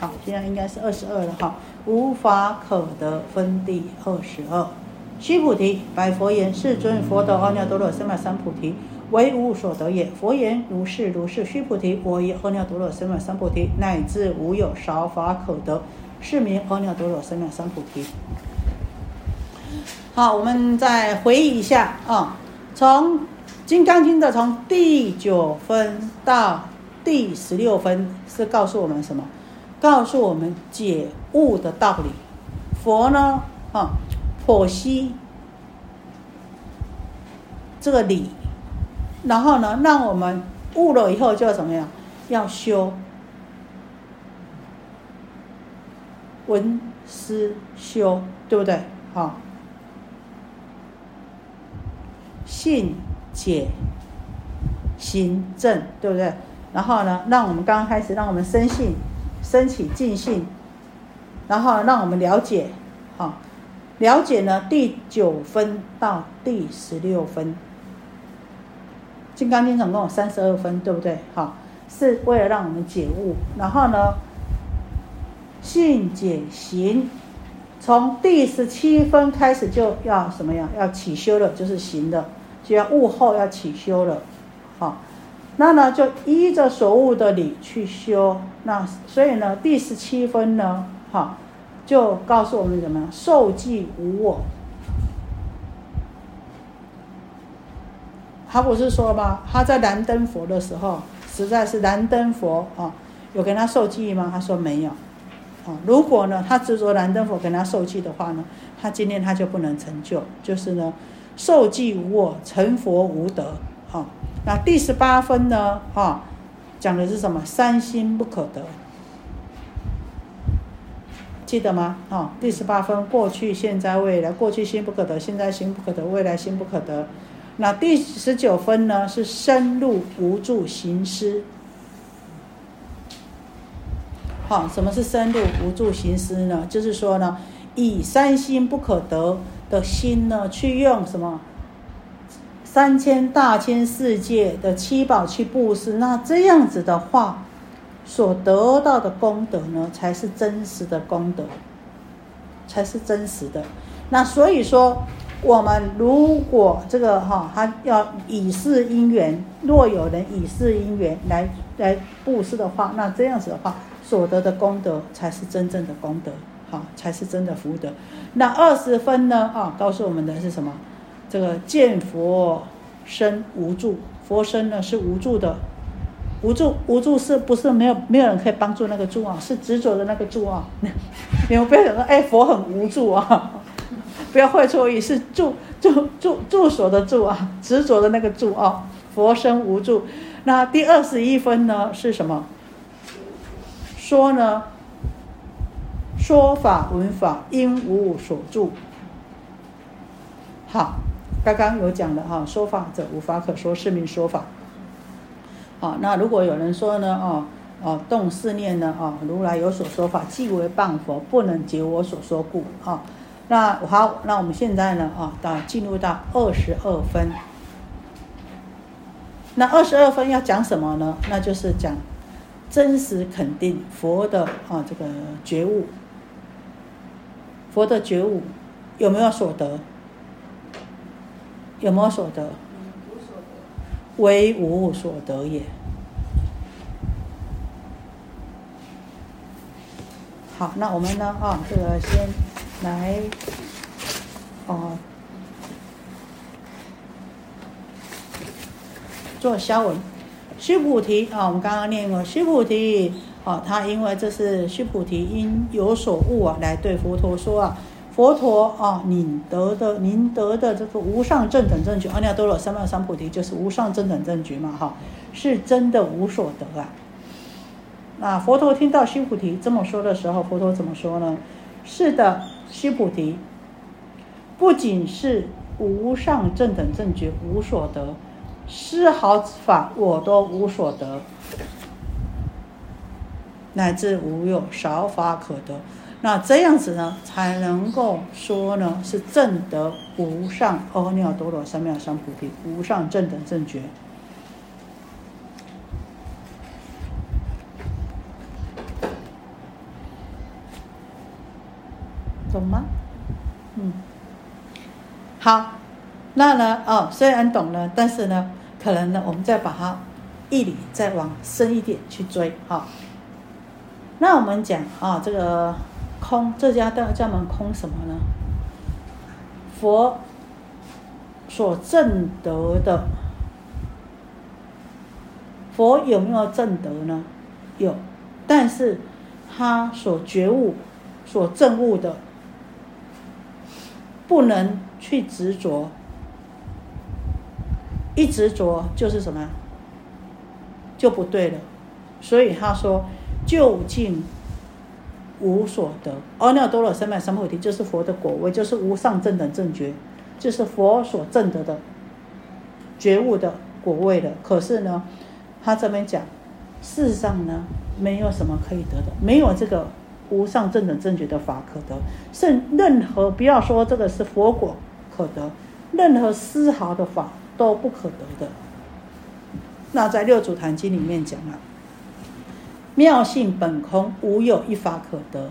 好，现在应该是二十二了哈。无法可得分第二十二。须菩提，白佛言：世尊，佛得阿耨多罗三藐三菩提，为无所得也。佛言：如是如是。须菩提，我以阿耨多罗三藐三菩提，乃至无有少法可得，是名阿耨多罗三藐三菩提。好，我们再回忆一下啊，从《金刚经》的从第九分到第十六分，是告诉我们什么？告诉我们解悟的道理。佛呢，啊，剖析这个理，然后呢，让我们悟了以后就要怎么样？要修闻思修，对不对？好。信解行正，对不对？然后呢，让我们刚刚开始，让我们生信，升起尽兴，然后让我们了解，好，了解呢第九分到第十六分，《金刚经》总共有三十二分，对不对？好，是为了让我们解悟。然后呢，信解行，从第十七分开始就要什么样？要起修了，就是行的。就要悟后要起修了，那呢就依着所悟的理去修，那所以呢第十七分呢，哈，就告诉我们怎么样受记无我。他不是说吗？他在燃灯佛的时候，实在是燃灯佛啊，有跟他受记吗？他说没有，啊，如果呢他执着燃灯佛跟他受记的话呢，他今天他就不能成就，就是呢。受记无我，成佛无德。好，那第十八分呢？哈，讲的是什么？三心不可得，记得吗？哈，第十八分，过去、现在、未来。过去心不可得，现在心不可得，未来心不可得。那第十九分呢？是深入无助行思。好，什么是深入无助行思呢？就是说呢，以三心不可得。的心呢，去用什么三千大千世界的七宝去布施，那这样子的话，所得到的功德呢，才是真实的功德，才是真实的。那所以说，我们如果这个哈，他要以示因缘，若有人以示因缘来来布施的话，那这样子的话，所得的功德才是真正的功德。好，才是真的福德。那二十分呢？啊，告诉我们的是什么？这个见佛身无助，佛身呢是无助的，无助无助是不是没有没有人可以帮助那个助啊？是执着的那个助啊！你们不要想说，哎，佛很无助啊！不要会错意，是助助助助所的助啊，执着的那个助啊，佛身无助。那第二十一分呢是什么？说呢？说法闻法因无所住。好，刚刚有讲了哈，说法者无法可说，是名说法。好，那如果有人说呢，哦哦，动四念呢，哦，如来有所说法，即为谤佛，不能解我所说故。啊，那好，那我们现在呢，啊，到进入到二十二分。那二十二分要讲什么呢？那就是讲真实肯定佛的啊这个觉悟。佛的觉悟有没有所得？有没有所得？为无所得也。好，那我们呢？啊，这个先来哦，做消文。须菩提啊，我们刚刚念过须菩提。啊，他因为这是须菩提因有所悟啊，来对佛陀说啊，佛陀啊，您得的您得的这个无上正等正觉，阿耨多罗三藐三菩提就是无上正等正觉嘛，哈，是真的无所得啊。那佛陀听到须菩提这么说的时候，佛陀怎么说呢？是的，须菩提，不仅是无上正等正觉无所得，丝毫法我都无所得。乃至无有少法可得，那这样子呢，才能够说呢是正得无上阿耨多罗三藐三菩提，无上正等正觉。懂吗？嗯，好，那呢，哦，虽然懂了，但是呢，可能呢，我们再把它义理再往深一点去追，哈。那我们讲啊，这个空，这家道家门空什么呢？佛所证得的，佛有没有证得呢？有，但是他所觉悟、所证悟的。不能去执着，一执着就是什么，就不对了。所以他说，究竟无所得。阿耨多罗三藐三菩提就是佛的果位，就是无上正等正觉，就是佛所证得的觉悟的果位的。可是呢，他这边讲，事实上呢，没有什么可以得的，没有这个。无上正等正觉的法可得，甚任何不要说这个是佛果可得，任何丝毫的法都不可得的。那在六祖坛经里面讲了，妙性本空，无有一法可得。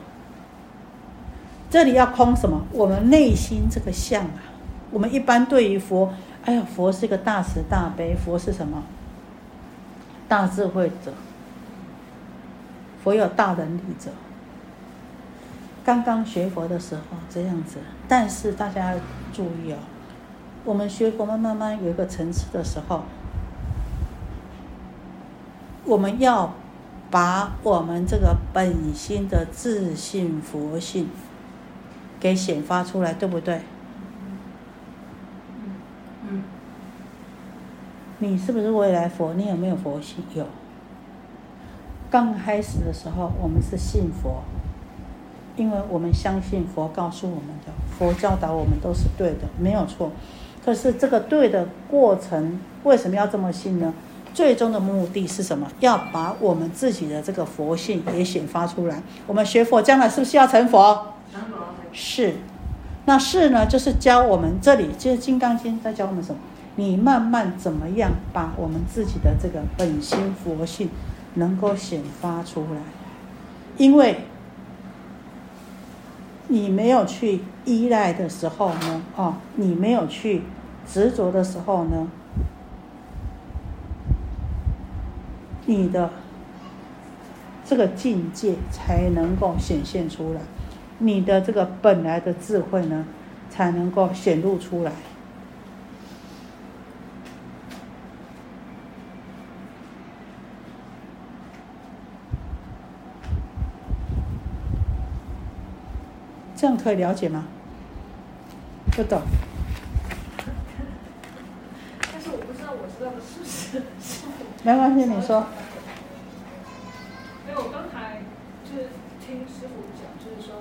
这里要空什么？我们内心这个相啊。我们一般对于佛，哎呀，佛是一个大慈大悲，佛是什么？大智慧者，佛有大能力者。刚刚学佛的时候这样子，但是大家要注意哦，我们学佛慢慢慢有一个层次的时候，我们要把我们这个本心的自信佛性给显发出来，对不对？嗯。你是不是未来佛？你有没有佛性？有。刚开始的时候，我们是信佛。因为我们相信佛告诉我们的，佛教导我们都是对的，没有错。可是这个对的过程，为什么要这么信呢？最终的目的是什么？要把我们自己的这个佛性也显发出来。我们学佛将来是不是要成佛？成佛。是。那是呢，就是教我们这里就是《金刚经》在教我们什么？你慢慢怎么样把我们自己的这个本心佛性能够显发出来？因为。你没有去依赖的时候呢，哦，你没有去执着的时候呢，你的这个境界才能够显现出来，你的这个本来的智慧呢，才能够显露出来。这样可以了解吗？不懂。但是我不知道我知道的是不是没关系，你说。因为我刚才就是听师傅讲，就是说，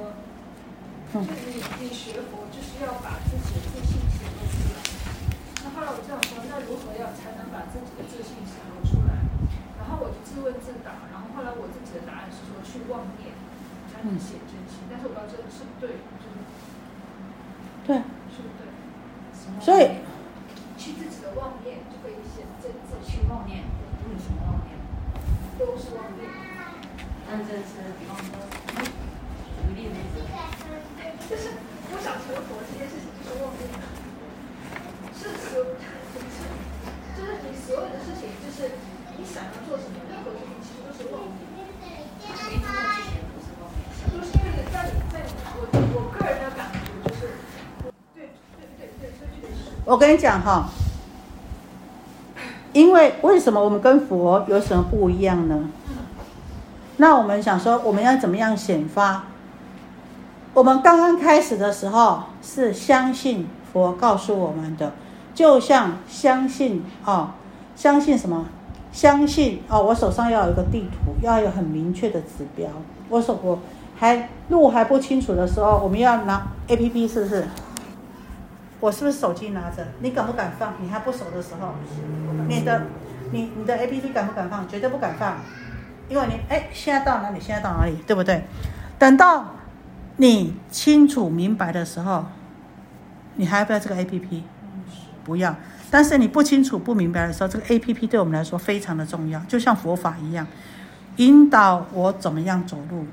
就是你你学佛就是要把自己的自信显露出来。那后来我就想说，那如何要才能把自己的自信显露出来？然后我就自问自答，然后后来我自己的答案是说去妄念。才能显真心，但是我不知道这个是不对，就是对，是不对？所以去自己的妄念就可以显真，自己去妄念，不是什么妄念，都是妄念。但这是比方说，举例子，就是我想成佛这件事情就是妄念，是所，是，就是你所有的事情，就是你想要做什么，任何事情其实都是妄念，没做之前。就是在在在我我个人的感觉就是，对对对对，这确实。我跟你讲哈，因为为什么我们跟佛有什么不一样呢？那我们想说，我们要怎么样显发？我们刚刚开始的时候是相信佛告诉我们的，就像相信啊，相信什么？相信哦，我手上要有一个地图，要有很明确的指标。我手我。还路还不清楚的时候，我们要拿 A P P 是不是？我是不是手机拿着？你敢不敢放？你还不熟的时候，你的你你的 A P P 敢不敢放？绝对不敢放，因为你哎，现在到哪里？现在到哪里？对不对？等到你清楚明白的时候，你还要不要这个 A P P？不要。但是你不清楚不明白的时候，这个 A P P 对我们来说非常的重要，就像佛法一样，引导我怎么样走路。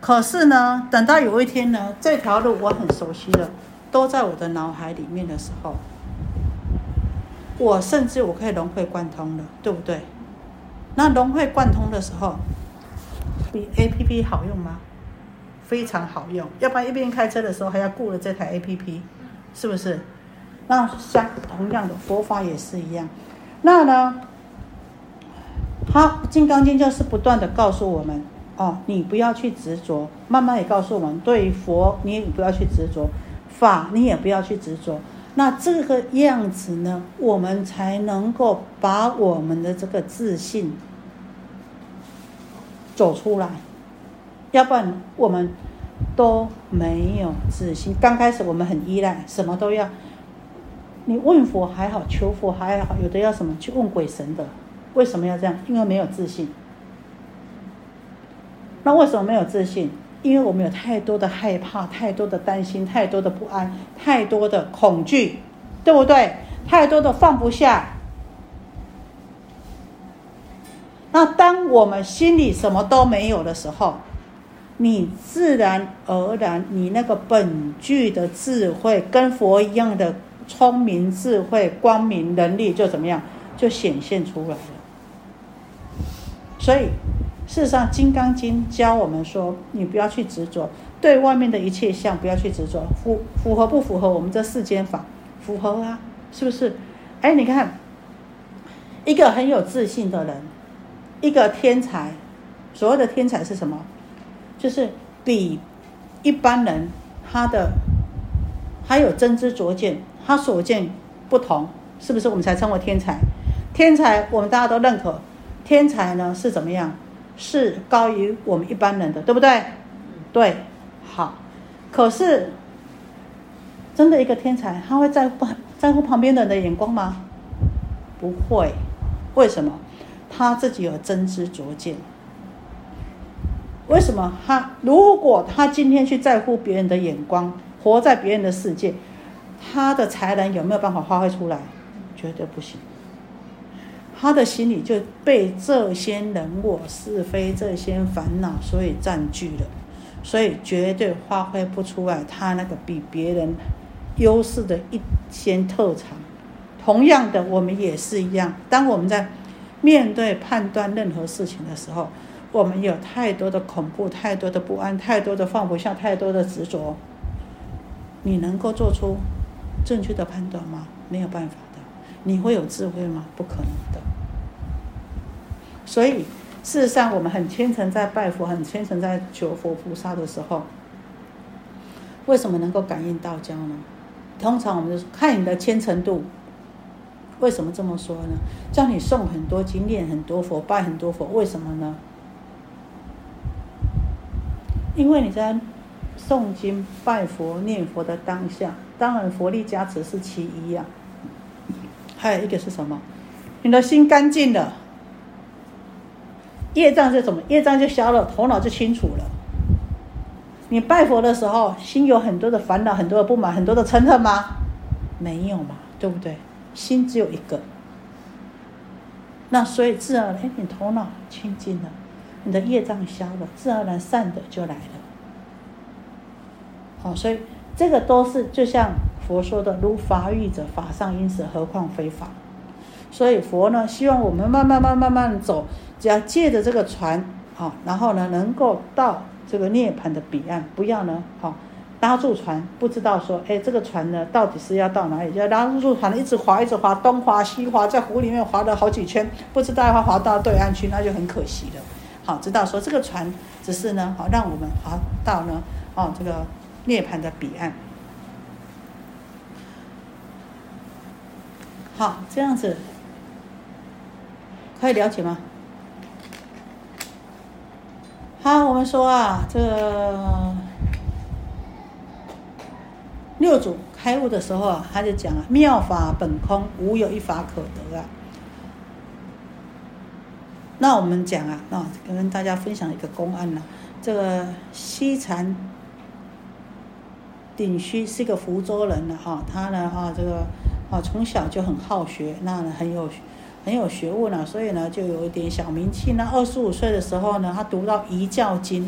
可是呢，等到有一天呢，这条路我很熟悉了，都在我的脑海里面的时候，我甚至我可以融会贯通了，对不对？那融会贯通的时候，比 A P P 好用吗？非常好用，要不然一边开车的时候还要顾了这台 A P P，是不是？那像同样的佛法也是一样，那呢？好，《金刚经》就是不断的告诉我们，哦，你不要去执着。慢慢也告诉我们，对佛你也不要去执着，法你也不要去执着。那这个样子呢，我们才能够把我们的这个自信走出来。要不然我们都没有自信。刚开始我们很依赖，什么都要。你问佛还好，求佛还好，有的要什么去问鬼神的。为什么要这样？因为没有自信。那为什么没有自信？因为我们有太多的害怕，太多的担心，太多的不安，太多的恐惧，对不对？太多的放不下。那当我们心里什么都没有的时候，你自然而然，你那个本具的智慧，跟佛一样的聪明、智慧、光明、能力，就怎么样，就显现出来了。所以，事实上，《金刚经》教我们说，你不要去执着，对外面的一切相不要去执着，符符合不符合我们这世间法？符合啊，是不是？哎，你看，一个很有自信的人，一个天才，所谓的天才是什么？就是比一般人他的还有真知灼见，他所见不同，是不是？我们才称为天才。天才，我们大家都认可。天才呢是怎么样？是高于我们一般人的，对不对？对，好。可是，真的一个天才，他会在乎在乎旁边人的眼光吗？不会。为什么？他自己有真知灼见。为什么？他如果他今天去在乎别人的眼光，活在别人的世界，他的才能有没有办法发挥出来？绝对不行。他的心里就被这些人我是非这些烦恼所以占据了，所以绝对发挥不出来他那个比别人优势的一些特长。同样的，我们也是一样。当我们在面对判断任何事情的时候，我们有太多的恐怖、太多的不安、太多的放不下、太多的执着。你能够做出正确的判断吗？没有办法的。你会有智慧吗？不可能的。所以，事实上，我们很虔诚在拜佛，很虔诚在求佛菩萨的时候，为什么能够感应道交呢？通常我们就看你的虔诚度。为什么这么说呢？叫你诵很多经，念很多佛，拜很多佛，为什么呢？因为你在诵经、拜佛、念佛的当下，当然佛力加持是其一呀。还有一个是什么？你的心干净了。业障是什么？业障就消了，头脑就清楚了。你拜佛的时候，心有很多的烦恼，很多的不满，很多的嗔恨吗？没有嘛，对不对？心只有一个。那所以自然而然，你头脑清净了，你的业障消了，自然而然善的就来了。好，所以这个都是就像佛说的：“如法欲者，法上因此，何况非法。”所以佛呢，希望我们慢慢慢慢慢走。只要借着这个船，好，然后呢，能够到这个涅槃的彼岸，不要呢，好，拉住船，不知道说，哎，这个船呢，到底是要到哪里？要拉住船，一直划，一直划，东划西划，在湖里面划了好几圈，不知道要划到对岸去，那就很可惜了。好，知道说这个船只是呢，好，让我们划到呢，哦，这个涅槃的彼岸。好，这样子可以了解吗？好，我们说啊，这个六祖开悟的时候啊，他就讲啊，妙法本空，无有一法可得啊。那我们讲啊，那，跟大家分享一个公案呢。这个西禅顶虚是一个福州人了，哈，他呢，哈，这个啊，从小就很好学，那很有。很有学问了，所以呢，就有一点小名气。那二十五岁的时候呢，他读到《遗教经》，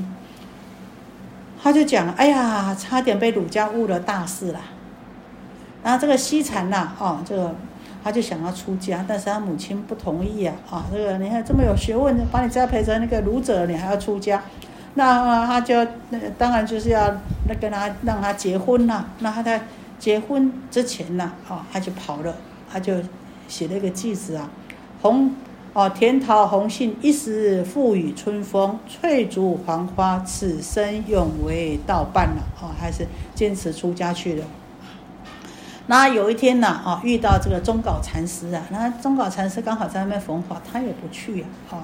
他就讲，哎呀，差点被儒家误了大事了。然后这个西禅呐，哦，这个他就想要出家，但是他母亲不同意啊，啊，这个你看这么有学问，把你栽培成那个儒者，你还要出家，那他就那当然就是要那跟他让他结婚呐。那他在结婚之前呐，哦，他就跑了，他就写了一个句子啊，红哦，甜桃红杏一时付与春风，翠竹黄花此生永为道伴了，哦，还是坚持出家去了。那有一天呢，哦，遇到这个中稿禅师啊，那中稿禅师刚好在那边弘法，他也不去呀，哦，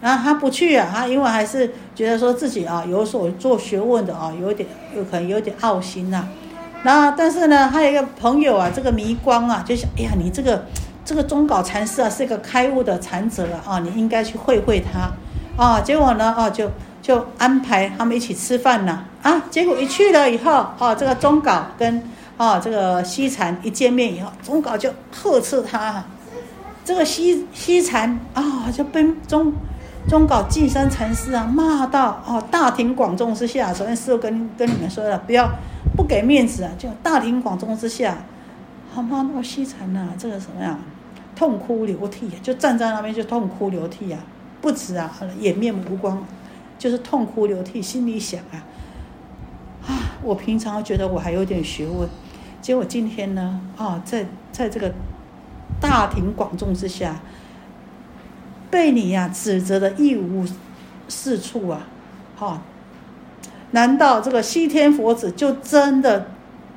然后他不去啊，他因为还是觉得说自己啊有所做学问的啊，有点有可能有点傲心呐。那但是呢，他有一个朋友啊，这个迷光啊，就想，哎呀，你这个这个中稿禅师啊，是一个开悟的禅者了啊，你应该去会会他啊。结果呢，哦，就就安排他们一起吃饭呐，啊，结果一去了以后，哦，这个中稿跟啊，这个西禅一见面以后，中稿就呵斥他。这个西西禅啊，就被中中稿进山禅师啊骂到哦，大庭广众之下，昨天师傅跟跟你们说了，不要不给面子啊，就大庭广众之下，好骂那个西禅呐，这个什么呀，痛哭流涕，就站在那边就痛哭流涕啊，不止啊，掩面无光，就是痛哭流涕，心里想啊，啊，我平常觉得我还有点学问。结果今天呢，啊，在在这个大庭广众之下，被你呀指责的一无是处啊，哈！难道这个西天佛子就真的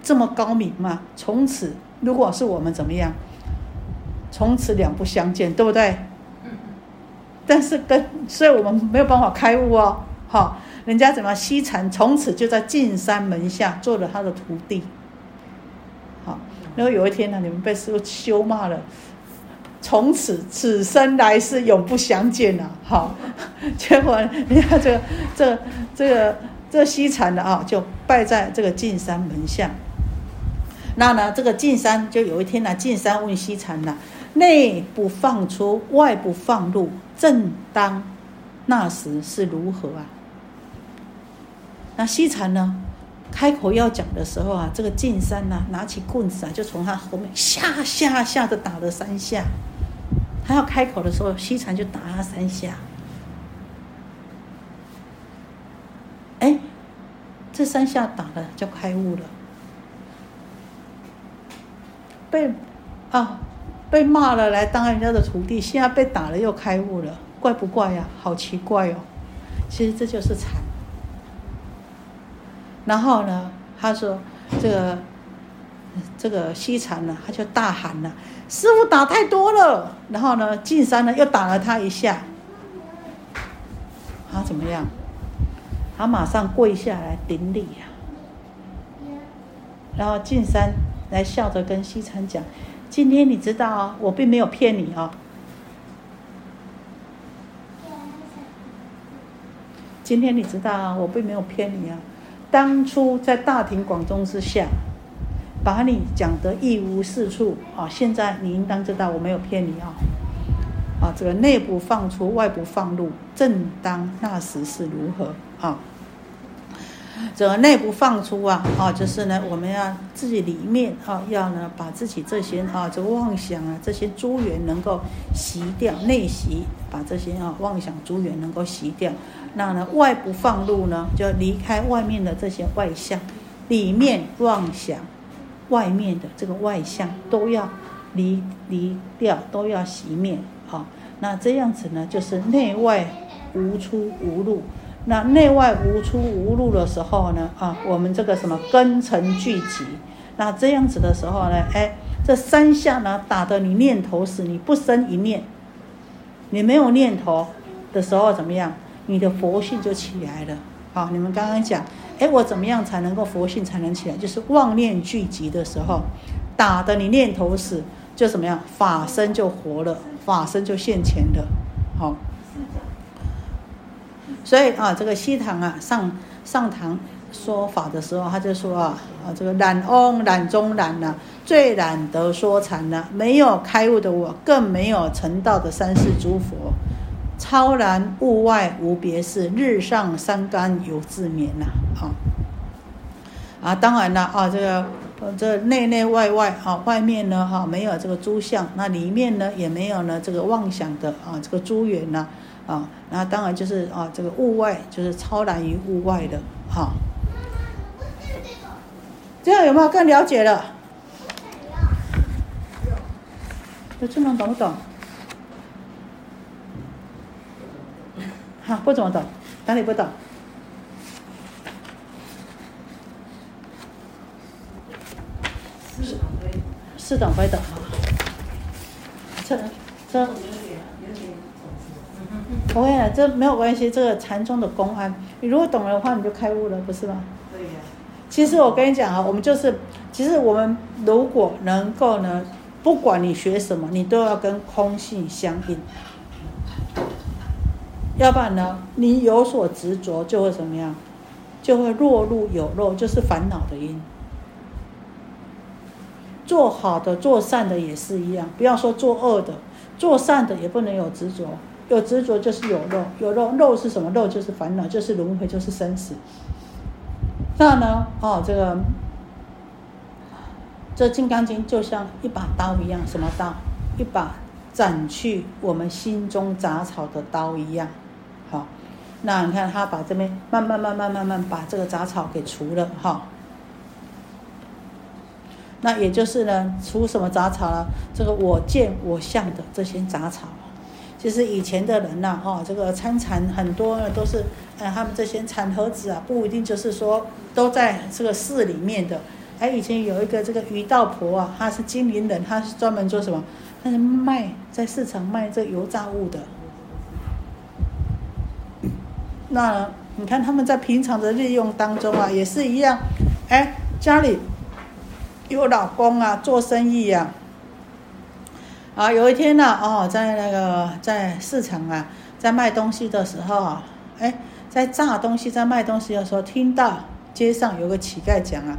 这么高明吗？从此，如果是我们怎么样？从此两不相见，对不对？但是跟所以我们没有办法开悟哦，哈！人家怎么西禅从此就在进山门下做了他的徒弟。好然后有一天呢，你们被师傅羞骂了，从此此生来世永不相见了。好，结果你看这个这这个这西禅的啊，就拜在这个进山门下。那呢，这个进山就有一天呢，进山问西禅了：内不放出，外不放入，正当那时是如何啊？那西禅呢？开口要讲的时候啊，这个进山呐，拿起棍子啊，就从他后面下下下的打了三下。他要开口的时候，西禅就打他三下。哎，这三下打了就开悟了。被啊被骂了来当人家的徒弟，现在被打了又开悟了，怪不怪呀？好奇怪哦！其实这就是禅。然后呢，他说：“这个这个西禅呢，他就大喊了：‘师傅打太多了！’然后呢，进山呢又打了他一下。他怎么样？他马上跪下来顶礼呀。然后进山来笑着跟西禅讲：‘今天你知道，我并没有骗你哦。今天你知道，我并没有骗你啊。’”当初在大庭广众之下，把你讲得一无是处啊！现在你应当知道我没有骗你啊！啊，这个内部放出，外部放入，正当那时是如何啊？这个内部放出啊，啊，就是呢，我们要自己里面啊，要呢把自己这些啊，这个妄想啊，这些诸缘能够洗掉，内洗，把这些啊妄想诸缘能够洗掉。那呢，外不放入呢，就离开外面的这些外相，里面妄想，外面的这个外相都要离离掉，都要熄灭。好，那这样子呢，就是内外无出无入。那内外无出无入的时候呢，啊，我们这个什么根尘聚集，那这样子的时候呢，哎，这三下呢打得你念头死，你不生一念，你没有念头的时候怎么样？你的佛性就起来了。好，你们刚刚讲，哎，我怎么样才能够佛性才能起来？就是妄念聚集的时候，打的你念头死，就怎么样？法身就活了，法身就现前了。好，所以啊，这个西堂啊，上上堂说法的时候，他就说啊，啊，这个懒翁懒中懒呐，最懒得说禅了，没有开悟的我，更没有成道的三世诸佛。超然物外无别事，日上三竿犹自眠呐！啊。啊，当然了啊，这个这内内外外啊，外面呢哈没有这个诸相，那里面呢也没有呢这个妄想的啊这个诸缘呐啊，那当然就是啊这个物外就是超然于物外的哈。这样有没有更了解了？有这能懂不懂？哈，不怎么懂，哪里不懂？是懂会懂啊。这这我跟你讲，这没有关系，这个禅宗的公安，你如果懂了的话，你就开悟了，不是吗？对呀，其实我跟你讲啊，我们就是，其实我们如果能够呢，不管你学什么，你都要跟空性相应。要不然呢，你有所执着，就会怎么样？就会落入有漏，就是烦恼的因。做好的、做善的也是一样，不要说做恶的，做善的也不能有执着，有执着就是有漏，有漏漏是什么？漏就是烦恼，就是轮回，就是生死。那呢？哦，这个这《金刚经》就像一把刀一样，什么刀？一把斩去我们心中杂草的刀一样。那你看他把这边慢慢慢慢慢慢把这个杂草给除了哈。那也就是呢，除什么杂草呢？这个我见我相的这些杂草。其实以前的人呐、哈、这个参禅很多呢都是，呃，他们这些禅盒子啊，不一定就是说都在这个寺里面的。哎，以前有一个这个鱼道婆啊，她是金陵人，她是专门做什么？她是卖在市场卖这油炸物的。那你看他们在平常的日用当中啊，也是一样，哎，家里有老公啊，做生意呀、啊，有一天呢、哦，在那个在市场啊，在卖东西的时候啊，哎，在炸东西、在卖东西的时候，听到街上有个乞丐讲啊，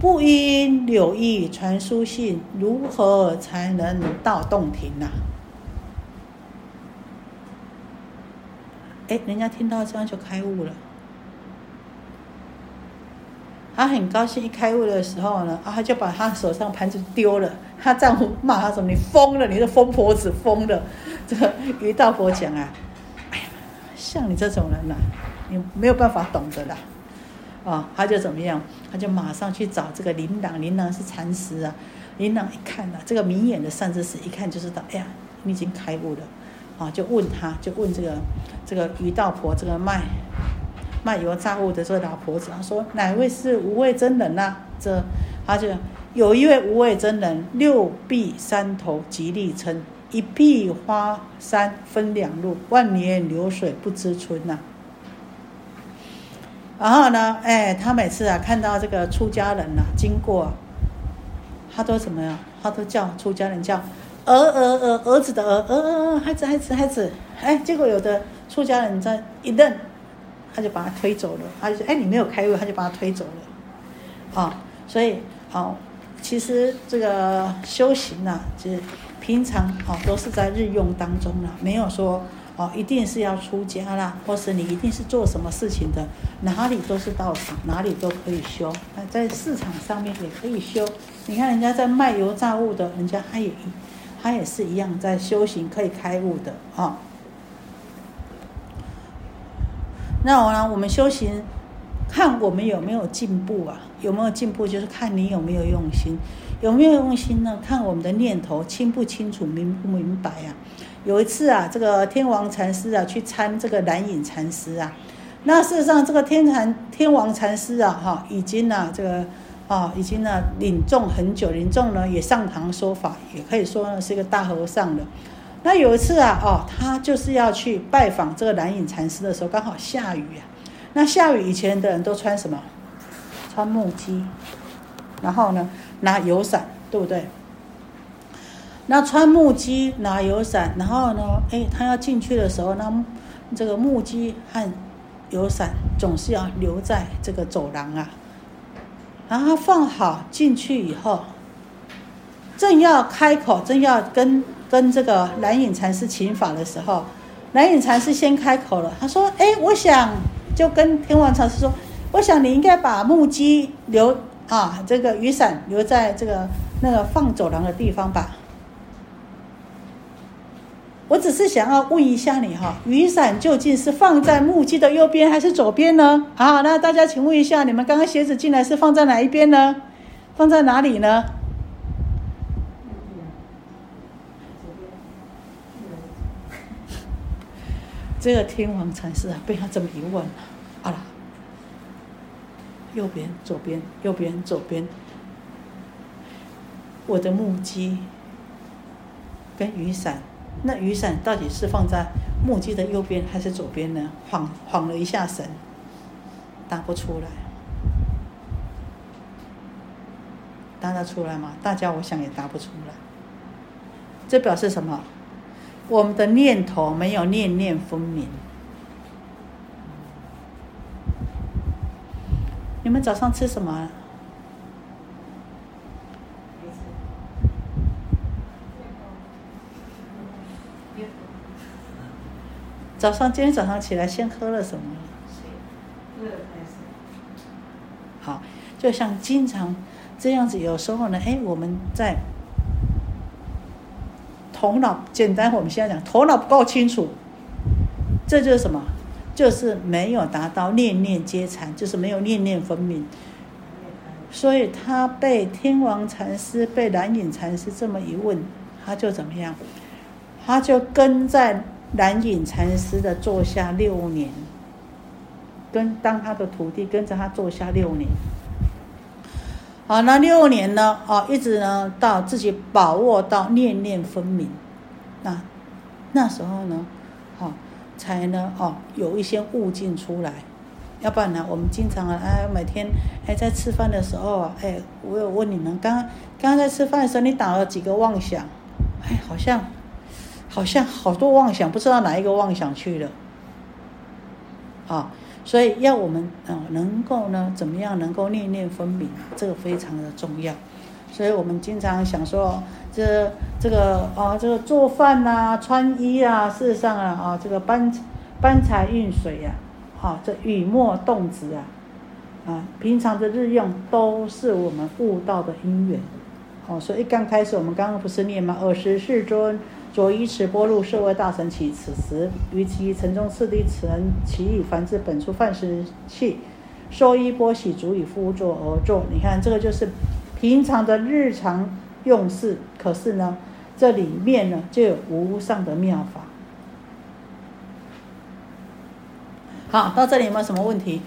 不因柳意传书信，如何才能到洞庭呐、哎，人家听到这样就开悟了。他很高兴，一开悟的时候呢，啊，他就把他手上盘子丢了。他丈夫骂他说：“你疯了，你是疯婆子，疯了。”这个于道佛讲啊，哎呀，像你这种人呐、你没有办法懂的啦。啊，他就怎么样？他就马上去找这个琳琅，琳琅是禅师啊。琳琅一看呐、这个明眼的善知识一看就知道，哎呀，你已经开悟了。啊，就问他，就问这个这个于道婆，这个卖卖油炸物的这个老婆子，他说哪位是无畏真人呐、这他就有一位无畏真人，六臂山头极力撑，一臂花山分两路，万年流水不知春呐、然后呢，哎，他每次啊看到这个出家人呐、经过、他都怎么样？他都叫出家人叫儿儿儿儿子的儿儿儿儿孩子孩子孩子，哎，结果有的出家人在一愣，他就把他推走了，他就说哎你没有开悟，他就把他推走了，啊、所以哦，其实这个修行呢、就是平常哦都是在日用当中了，没有说哦一定是要出家啦，或是你一定是做什么事情的，哪里都是道场，哪里都可以修。那在市场上面也可以修。你看人家在卖油炸物的，人家他也他也是一样在修行，可以开悟的啊、那我呢，我们修行看我们有没有进步啊？有没有进步，就是看你有没有用心。有没有用心呢？看我们的念头清不清楚、明不明白啊？有一次啊，这个天王禅师啊去参这个蓝隐禅师啊，那事实上这个天禅天王禅师啊，哈，已经呢、这个啊，已经呢领众很久，领众呢也上堂说法，也可以说呢是一个大和尚了。那有一次啊，哦，他就是要去拜访这个蓝隐禅师的时候，刚好下雨啊。那下雨以前的人都穿什么？穿木屐，然后呢拿油伞，对不对？那穿木屐拿油伞，然后呢，哎，他要进去的时候，那这个木屐和油伞总是要留在这个走廊啊。然后放好进去以后，正要开口，正要跟跟这个蓝隐禅师请法的时候，蓝隐禅师先开口了，他说：“哎，我想就跟天王禅师说，我想你应该把木屐留啊，这个雨伞留在这个那个放走廊的地方吧。我只是想要问一下你哈，雨伞究竟是放在木屐的右边还是左边呢？好，那大家请问一下，你们刚刚鞋子进来是放在哪一边呢？放在哪里呢？这个天王禅师啊，被他这么一问，啊啦，右边、左边、右边、左边，我的木屐跟雨伞，那雨伞到底是放在木屐的右边还是左边呢？晃晃了一下神，答不出来，答得出来吗？大家我想也答不出来，这表示什么？我们的念头没有念念分明。你们早上吃什么？早上今天早上起来先喝了什么？好，就像经常这样子，有时候呢，哎，我们在。头脑简单，我们现在讲头脑不够清楚，这就是什么？就是没有达到念念皆禅，就是没有念念分明。所以他被天王禅师、被蓝隐禅师这么一问，他就怎么样？他就跟在蓝隐禅师的座下六年，跟当他的徒弟，跟着他坐下六年。好，那六年呢？哦，一直呢到自己把握到念念分明，那那时候呢，好才呢哦有一些悟境出来。要不然呢，我们经常啊，哎，每天哎在吃饭的时候啊，哎，我有问你们，刚刚刚刚在吃饭的时候，你打了几个妄想？哎，好像好像好多妄想，不知道哪一个妄想去了。啊。所以要我们啊，能够呢，怎么样能够念念分明，这个非常的重要。所以我们经常想说，这这个啊，这个做饭呐、穿衣啊，事实上啊啊，这个搬搬财运水呀，啊，这雨墨动词啊，啊，平常的日用都是我们悟道的因缘。哦，所以刚开始我们刚刚不是念吗？尔时世尊。左依持波入社会大神起，此时于其城中次第人其以凡之本处饭食器，收衣钵洗足以敷坐而坐。你看，这个就是平常的日常用事。可是呢，这里面呢就有无上的妙法。好，到这里有没有什么问题？